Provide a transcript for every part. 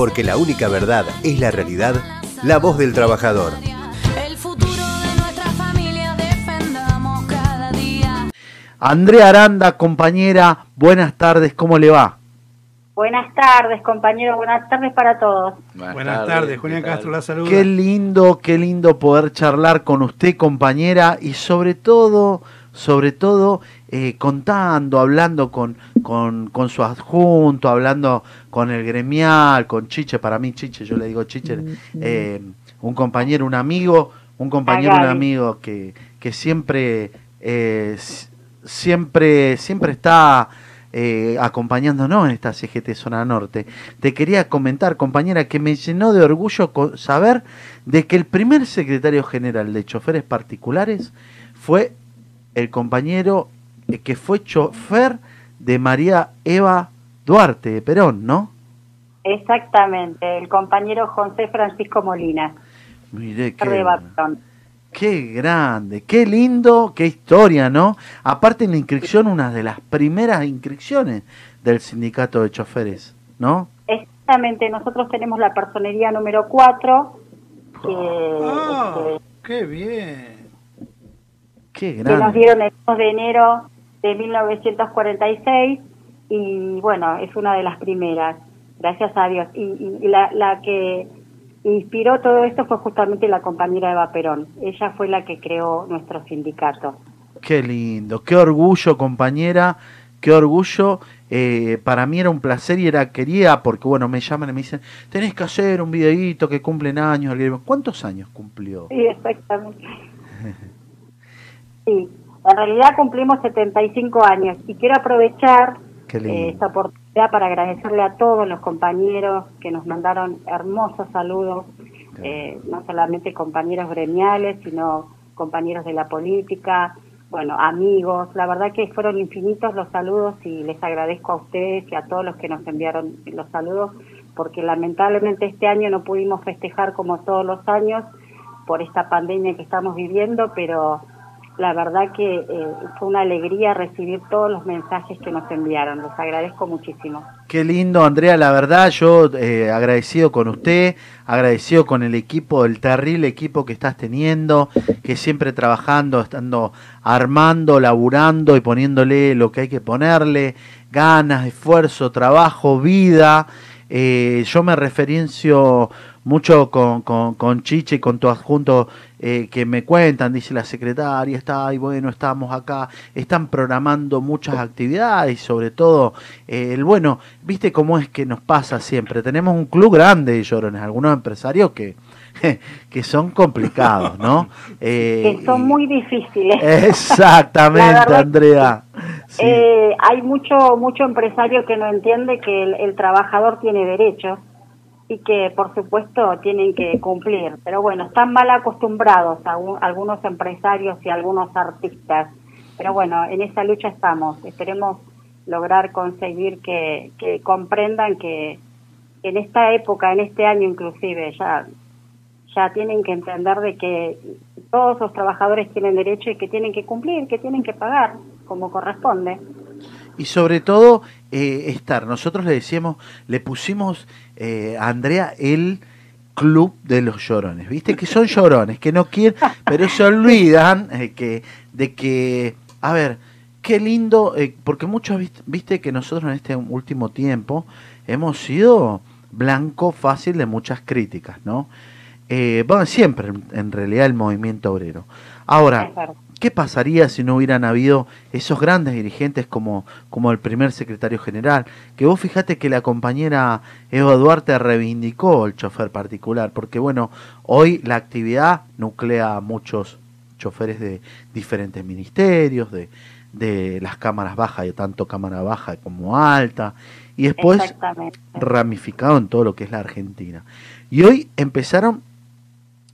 porque la única verdad es la realidad, la voz del trabajador. El futuro de nuestra familia defendamos cada día. Andrea Aranda, compañera, buenas tardes, ¿cómo le va? Buenas tardes, compañero. Buenas tardes para todos. Buenas, tardes, Julián Castro la saluda. Qué lindo, qué lindo poder charlar con usted, compañera, y sobre todo, sobre todo, eh, contando, hablando con, con, con su adjunto, hablando con el gremial, con Chiche, para mí Chiche, yo le digo Chiche, eh, un compañero, un amigo, un compañero, un amigo que, que siempre, eh, siempre, siempre está eh, acompañándonos en esta CGT Zona Norte. Te quería comentar, compañera, que me llenó de orgullo saber de que el primer secretario general de choferes particulares fue el compañero eh, que fue chofer de María Eva Duarte de Perón, ¿no? Exactamente, el compañero José Francisco Molina. Mire qué grande, qué lindo, qué historia, ¿no? Aparte en la inscripción, una de las primeras inscripciones del sindicato de choferes, ¿no? Exactamente, nosotros tenemos la personería número 4, que, Ah, este, qué bien. Qué que nos dieron el 2 de enero de 1946 y bueno, es una de las primeras, gracias a Dios. Y, y- y la, la que inspiró todo esto fue justamente la compañera Eva Perón. Ella fue la que creó nuestro sindicato. Qué lindo, qué orgullo, compañera, qué orgullo. Eh, para mí era un placer y era quería, porque bueno, me llaman y me dicen, tenés que hacer un videíto que cumplen años. el gremio". ¿Cuántos años cumplió? Sí, exactamente. Sí, en realidad cumplimos 75 años y quiero aprovechar eh, esta oportunidad para agradecerle a todos los compañeros que nos mandaron hermosos saludos, eh, no solamente compañeros gremiales, sino compañeros de la política, bueno, amigos. La verdad que fueron infinitos los saludos y les agradezco a ustedes y a todos los que nos enviaron los saludos, porque lamentablemente este año no pudimos festejar como todos los años por esta pandemia que estamos viviendo, pero la verdad que eh, fue una alegría recibir todos los mensajes que nos enviaron. Los agradezco muchísimo. Qué lindo, Andrea, la verdad, yo eh, agradecido con usted, agradecido con el equipo, el terrible equipo que estás teniendo, que siempre trabajando, estando armando, laburando y poniéndole lo que hay que ponerle, ganas, esfuerzo, trabajo, vida. Eh, yo me referencio mucho con, con, con Chiche y con tu adjunto eh, que me cuentan, dice la secretaria, está y bueno, estamos acá, están programando muchas actividades y sobre todo eh, el bueno, viste cómo es que nos pasa siempre, tenemos un club grande de llorones, algunos empresarios que, que son complicados, ¿no? Eh, que son muy difíciles. Exactamente, Andrea. Sí. Eh, hay mucho mucho empresario que no entiende que el, el trabajador tiene derechos y que por supuesto tienen que cumplir. Pero bueno, están mal acostumbrados algu- algunos empresarios y algunos artistas. Pero bueno, en esa lucha estamos. Esperemos lograr conseguir que, que comprendan que en esta época, en este año inclusive, ya ya tienen que entender de que todos los trabajadores tienen derecho y que tienen que cumplir, que tienen que pagar como corresponde. Y sobre todo, eh, estar. Nosotros le decíamos, le pusimos eh, a Andrea el club de los llorones. ¿Viste? Que son llorones, que no quieren, pero se olvidan eh, que, de que, a ver, qué lindo, eh, porque muchos, viste, viste que nosotros en este último tiempo hemos sido blanco fácil de muchas críticas, ¿no? Eh, bueno, siempre en, realidad el movimiento obrero. Ahora. ¿Qué pasaría si no hubieran habido esos grandes dirigentes como, como el primer secretario general? Que vos fijate que la compañera Eva Duarte reivindicó el chofer particular, porque bueno, hoy la actividad nuclea a muchos choferes de diferentes ministerios, de, de las cámaras bajas, y tanto cámara baja como alta, y después ramificado en todo lo que es la Argentina. Y hoy empezaron,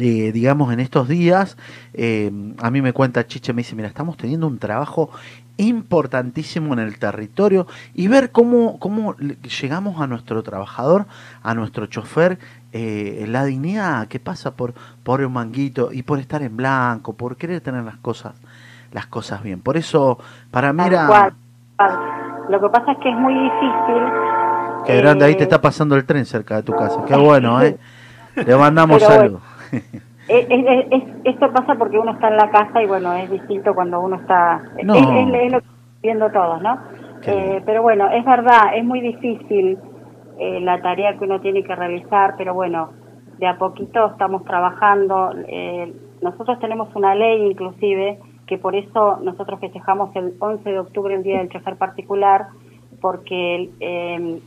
eh, digamos, en estos días, eh, a mí me cuenta Chiche, me dice, mira, estamos teniendo un trabajo importantísimo en el territorio y ver cómo, cómo le- llegamos a nuestro trabajador, a nuestro chofer, eh, la dignidad que pasa por, por un manguito y por estar en blanco, por querer tener las cosas, las cosas bien. Por eso, para mí era... Lo que pasa es que es muy difícil Qué grande, ahí te Eh, está pasando el tren cerca de tu casa. Qué bueno, ¿eh? Le mandamos saludos. Es- es- es- esto pasa porque uno está en la casa y bueno, es distinto cuando uno está... No. Es, lo que estamos viendo todos, ¿no? Eh, pero bueno, es verdad, es muy difícil eh, la tarea que uno tiene que realizar, pero bueno, de a poquito estamos trabajando. Eh, nosotros tenemos una ley inclusive, que por eso nosotros festejamos el 11 de octubre, el Día del Chofer Particular, porque... eh,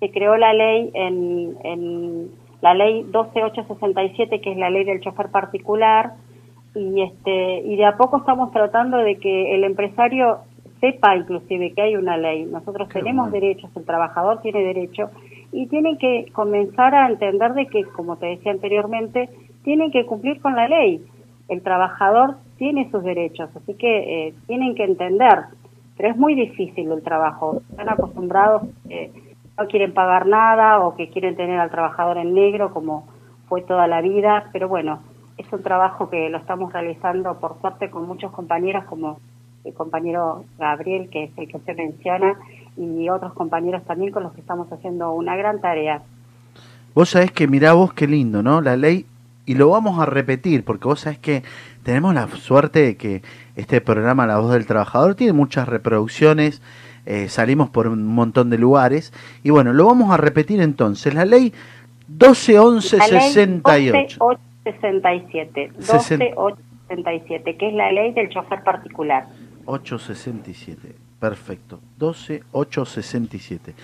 se creó la ley en, en la ley 12867 que es la ley del chofer particular y este y de a poco estamos tratando de que el empresario sepa inclusive que hay una ley. Nosotros Qué tenemos bueno. derechos el trabajador tiene derecho y tienen que comenzar a entender de que como te decía anteriormente tienen que cumplir con la ley. El trabajador tiene sus derechos así que eh, tienen que entender. Pero es muy difícil el trabajo. Están acostumbrados eh, no quieren pagar nada o que quieren tener al trabajador en negro como fue toda la vida, pero bueno, es un trabajo que lo estamos realizando por suerte con muchos compañeros como el compañero Gabriel, que es el que se menciona, y otros compañeros también con los que estamos haciendo una gran tarea. Vos sabés que mirá vos qué lindo, ¿no? La ley, y lo vamos a repetir, porque vos sabés que tenemos la suerte de que este programa La Voz del Trabajador tiene muchas reproducciones, eh, salimos por un montón de lugares, y bueno, lo vamos a repetir entonces. La ley 121168. 12867, Sesen- 12867, que es la ley del chofer particular. 867, perfecto. 12867.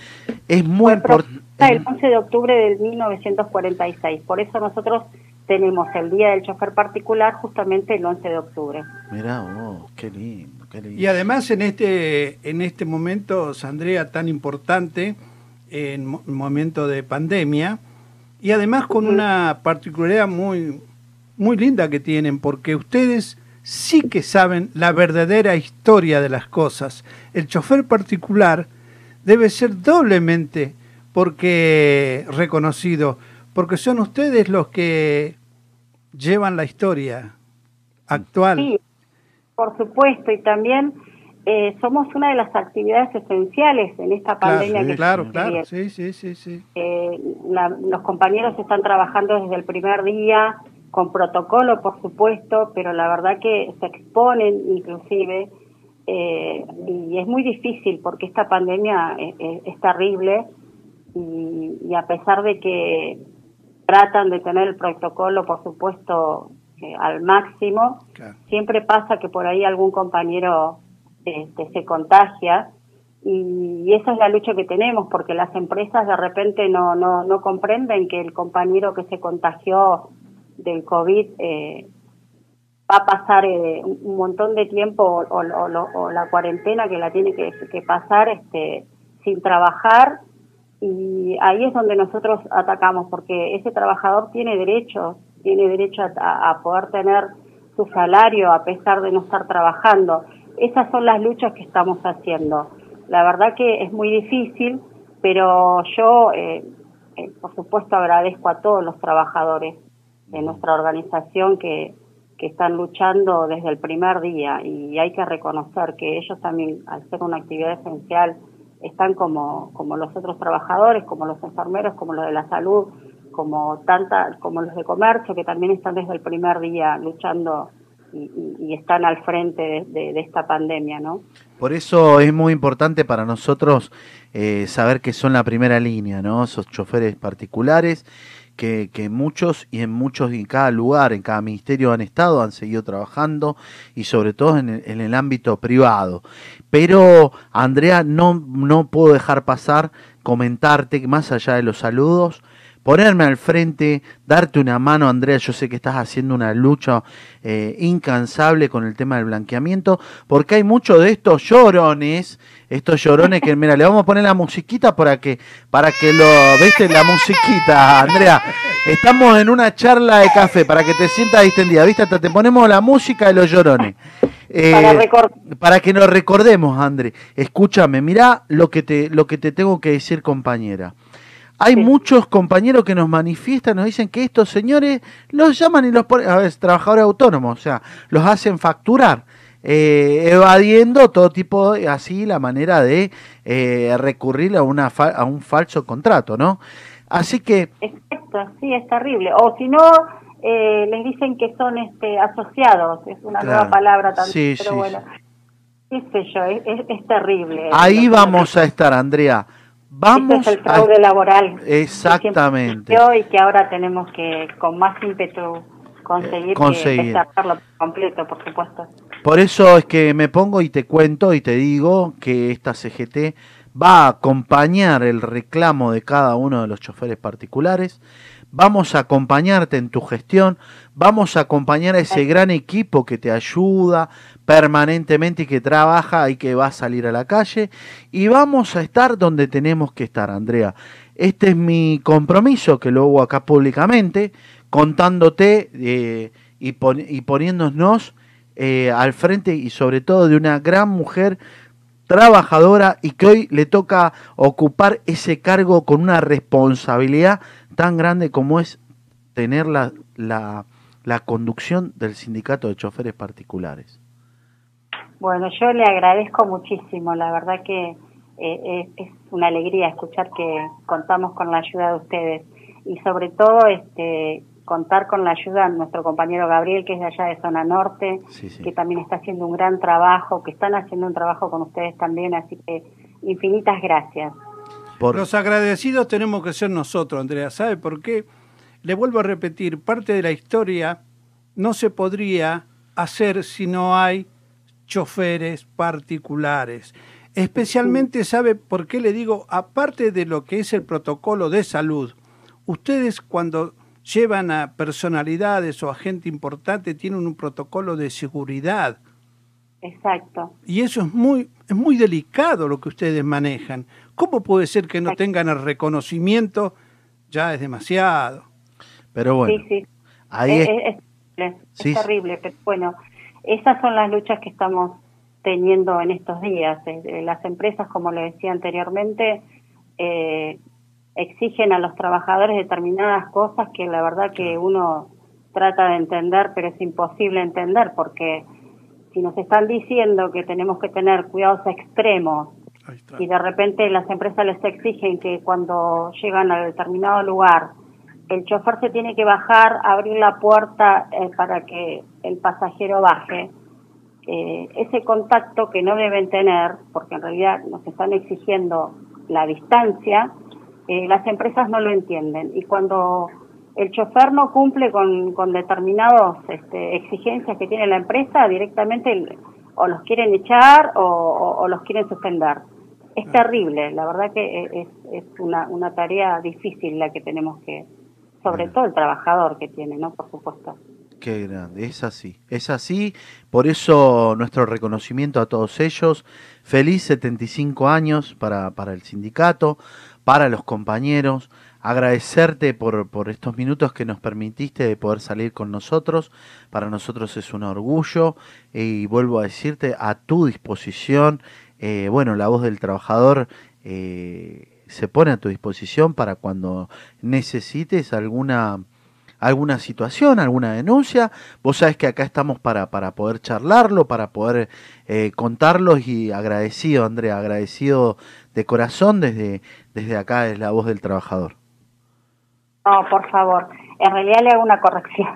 Es muy importante. el 11 de octubre del 1946. Por eso nosotros tenemos el Día del Chofer Particular justamente el 11 de octubre. Mirá vos, qué lindo. Y además en este, en este momento, Sandrea, tan importante, en mo- momento de pandemia, y además con una particularidad muy, muy linda que tienen, porque ustedes sí que saben la verdadera historia de las cosas. El chofer particular debe ser doblemente porque reconocido, porque son ustedes los que llevan la historia actual. Sí, por supuesto, y también eh, somos una de las actividades esenciales en esta pandemia sí, que Claro, se claro, vive. sí, sí, sí, sí. Eh, la- los compañeros están trabajando desde el primer día con protocolo, por supuesto, pero la verdad que se exponen inclusive eh, y es muy difícil porque esta pandemia es, es- es terrible y, y a pesar de que tratan de tener el protocolo, por supuesto, eh, al máximo, Claro. siempre pasa que por ahí algún compañero este, se contagia y esa es la lucha que tenemos porque las empresas de repente no, no, no comprenden que el compañero que se contagió del COVID eh, va a pasar eh, un montón de tiempo o, o- o lo- o la cuarentena que la tiene que, que pasar este, sin trabajar y ahí es donde nosotros atacamos porque ese trabajador tiene derechos, tiene derecho a, poder tener su salario a pesar de no estar trabajando. Esas son las luchas que estamos haciendo. La verdad que es muy difícil, pero yo, eh, eh, por supuesto, agradezco a todos los trabajadores de nuestra organización que, que están luchando desde el primer día y hay que reconocer que ellos también, al ser una actividad esencial, están como, como los otros trabajadores, como los enfermeros, como los de la salud, como como los de comercio, que también están desde el primer día luchando y, están al frente de, esta pandemia, ¿no? Por eso es muy importante para nosotros eh, saber que son la primera línea, ¿no? Esos choferes particulares que, muchos y en muchos y en cada lugar, en cada ministerio han estado, han seguido trabajando y sobre todo en el, ámbito privado. Pero, Andrea, no, no puedo dejar pasar comentarte más allá de los saludos, ponerme al frente, darte una mano, Andrea, yo sé que estás haciendo una lucha eh, incansable con el tema del blanqueamiento, porque hay muchos de estos llorones, estos llorones que, mira, le vamos a poner la musiquita para que, para que lo, viste, la musiquita, Andrea, estamos en una charla de café, para que te sientas distendida, viste, hasta te ponemos la música de los llorones. Eh, Para para que nos recordemos, André. Escúchame, mirá lo que te, lo que te tengo que decir, compañera. Hay Sí. muchos compañeros que nos manifiestan, nos dicen que estos señores los llaman y los ponen, a ver, trabajadores autónomos, o sea, los hacen facturar. eh, evadiendo todo tipo, de- así la manera de eh, recurrir a, una fa- a un falso contrato, ¿no? Así que, Exacto, sí, es terrible. O si no, eh, les dicen que son este, asociados, es una Claro. nueva palabra también, Sí, pero sí, bueno, qué sé yo, es, es- es terrible. ahí vamos a estar, Andrea. Vamos Este es el a... fraude laboral. que Exactamente. Y que ahora tenemos que, con más ímpetu, conseguir, conseguir. por completo, por supuesto. Por eso es que me pongo y te cuento y te digo que esta CGT va a acompañar el reclamo de cada uno de los choferes particulares, vamos a acompañarte en tu gestión, vamos a acompañar a ese gran equipo que te ayuda permanentemente y que trabaja y que va a salir a la calle y vamos a estar donde tenemos que estar, Andrea. Este es mi compromiso que lo hago acá públicamente, contándote eh, y, pon- y poniéndonos eh, al frente y sobre todo de una gran mujer trabajadora y que hoy le toca ocupar ese cargo con una responsabilidad tan grande como es tener la, la, la conducción del sindicato de choferes particulares. Bueno, yo le agradezco muchísimo, la verdad que eh, es, es una alegría escuchar que contamos con la ayuda de ustedes y sobre todo este contar con la ayuda de nuestro compañero Gabriel, que es de allá de Zona Norte, Sí, sí. que también está haciendo un gran trabajo, que están haciendo un trabajo con ustedes también, así que infinitas gracias. Por, Los agradecidos tenemos que ser nosotros, Andrea. ¿Sabe por qué? Le vuelvo a repetir, parte de la historia no se podría hacer si no hay choferes particulares. Especialmente, ¿sabe por qué le digo? Aparte de lo que es el protocolo de salud, ustedes cuando llevan a personalidades o a gente importante tienen un protocolo de seguridad. Exacto. Y eso es muy, es muy delicado lo que ustedes manejan. ¿Cómo puede ser que no tengan el reconocimiento? Ya es demasiado. pero bueno, sí, sí. ahí es, es- es- es terrible, es pero bueno, esas son las luchas que estamos teniendo en estos días. Eh, eh, Las empresas, como le decía anteriormente, eh, exigen a los trabajadores determinadas cosas que la verdad que uno trata de entender, pero es imposible entender porque si nos están diciendo que tenemos que tener cuidados extremos. Y de repente las empresas les exigen que cuando llegan a determinado lugar el chofer se tiene que bajar, abrir la puerta eh, para que el pasajero baje. Eh, ese contacto que no deben tener, porque en realidad nos están exigiendo la distancia, eh, las empresas no lo entienden. Y cuando el chofer no cumple con, con determinadas este, exigencias que tiene la empresa, directamente o los quieren echar o los quieren suspender. Es terrible, la verdad que es, es una, una tarea difícil la que tenemos que, sobre todo el trabajador que tiene, ¿no? Por supuesto. Qué grande, es así, es así, por eso nuestro reconocimiento a todos ellos, feliz 75 años para, para el sindicato, para los compañeros, agradecerte por, por estos minutos que nos permitiste de poder salir con nosotros, para nosotros es un orgullo. Y vuelvo a decirte a tu disposición, eh, bueno, la voz del trabajador eh, se pone a tu disposición para cuando necesites alguna alguna situación, alguna denuncia, vos sabes que acá estamos para, para poder charlarlo, para poder eh, contarlo y agradecido, Andrea, agradecido de corazón desde, desde acá es la voz del trabajador. No, por favor. En realidad le hago una corrección.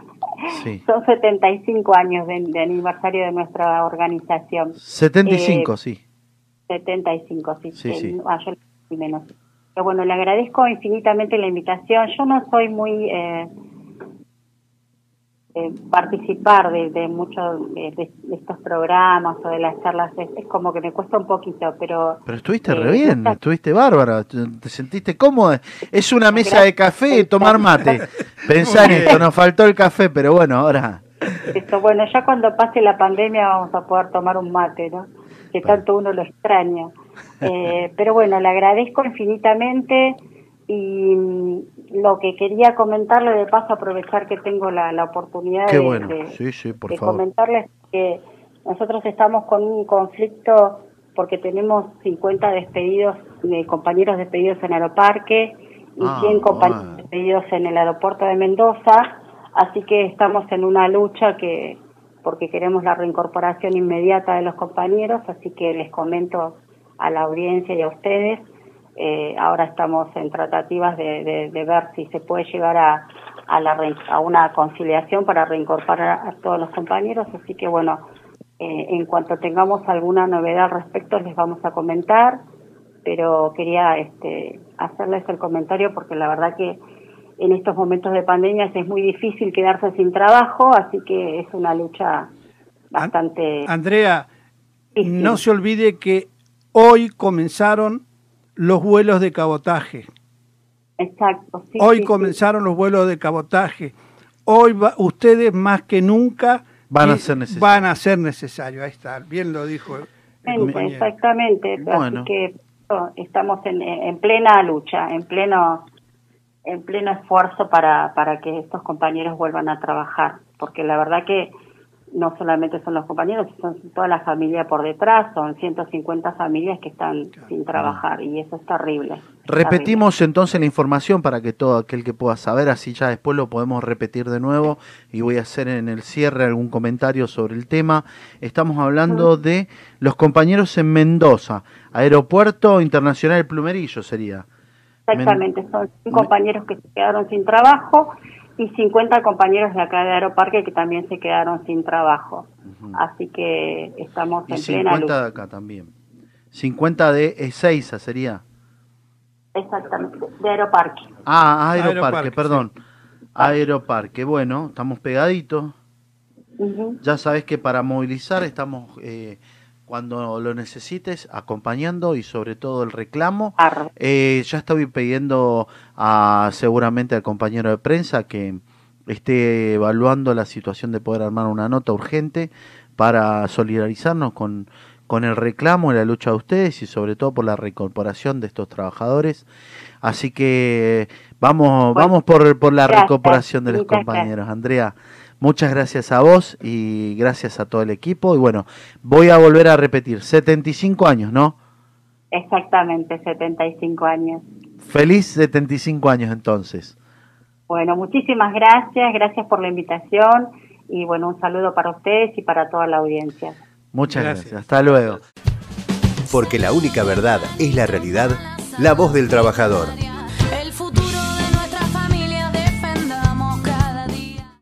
Sí. Son 75 años de, de aniversario de nuestra organización. 75, Eh, sí. 75, sí. Sí, sí. ah, yo menos. Pero bueno, le agradezco infinitamente la invitación. Yo no soy muy eh, eh, participar de, de muchos de, de- estos programas o de las charlas. Es, es como que me cuesta un poquito, pero Pero estuviste eh, re bien, esta- estuviste bárbara, te te sentiste cómoda. Es una mesa de café y tomar mate. Pensá en esto, nos faltó el café, pero bueno, ahora... Esto, bueno, ya cuando pase la pandemia vamos a poder tomar un mate, ¿no? Que tanto uno lo extraña. Eh, pero bueno, le agradezco infinitamente y mm, lo que quería comentarle de paso, aprovechar que tengo la, la oportunidad Qué de, bueno, de- sí, sí, por de favor. comentarles que nosotros estamos con un conflicto porque tenemos 50 despedidos, de compañeros despedidos en Aeroparque y Ah, 100 compañeros despedidos en el aeropuerto de Mendoza, así que estamos en una lucha que, porque queremos la reincorporación inmediata de los compañeros, así que les comento a la audiencia y a ustedes. Eh, ahora estamos en tratativas de, de- ver si se puede llegar a, a, la, a una conciliación para reincorporar a todos los compañeros, así que bueno, eh, en cuanto tengamos alguna novedad al respecto les vamos a comentar, pero quería este, hacerles el comentario porque la verdad que en estos momentos de pandemia es muy difícil quedarse sin trabajo, así que es una lucha bastante... Andrea, difícil. no se olvide que hoy comenzaron los vuelos de cabotaje. Exacto. sí, hoy sí, sí. comenzaron los vuelos de cabotaje. Hoy va- ustedes más que nunca Van a y- ser necesarios. Van a ser necesarios. Ahí está, bien lo dijo el Exactamente. Exactamente, Bueno. así que estamos en, en plena lucha, en pleno en pleno esfuerzo para, para que estos compañeros vuelvan a trabajar, porque la verdad que no solamente son los compañeros, son toda la familia por detrás, son 150 familias que están sin trabajar y eso es terrible. Repetimos entonces la información para que todo aquel que pueda saber, así ya después lo podemos repetir de nuevo y voy a hacer en el cierre algún comentario sobre el tema. Estamos hablando de los compañeros en Mendoza, Aeropuerto Internacional Plumerillo sería. Exactamente, son 100 compañeros que se quedaron sin trabajo y 50 compañeros de acá de Aeroparque que también se quedaron sin trabajo. Así que estamos Y en plena 50 lucha. de acá también. 50 de Ezeiza sería. Exactamente, de Aeroparque. Ah, Aeroparque, Aeroparque, perdón. Aeroparque, bueno, estamos pegaditos. Ya sabes que para movilizar estamos, eh, cuando lo necesites, acompañando y sobre todo el reclamo. Eh, ya estoy pidiendo a, seguramente al compañero de prensa que esté evaluando la situación de poder armar una nota urgente para solidarizarnos con, con el reclamo y la lucha de ustedes y sobre todo por la reincorporación de estos trabajadores. Así que vamos, Bueno, vamos por, por la gracias, reincorporación de los compañeros. Andrea, muchas gracias a vos y gracias a todo el equipo. Y bueno, voy a volver a repetir, 75 años, ¿no? Exactamente, 75 años. Feliz 75 años entonces. Bueno, muchísimas gracias, gracias por la invitación y bueno, un saludo para ustedes y para toda la audiencia. Muchas Gracias. gracias. Hasta luego. Porque la única verdad es la realidad, la voz del trabajador.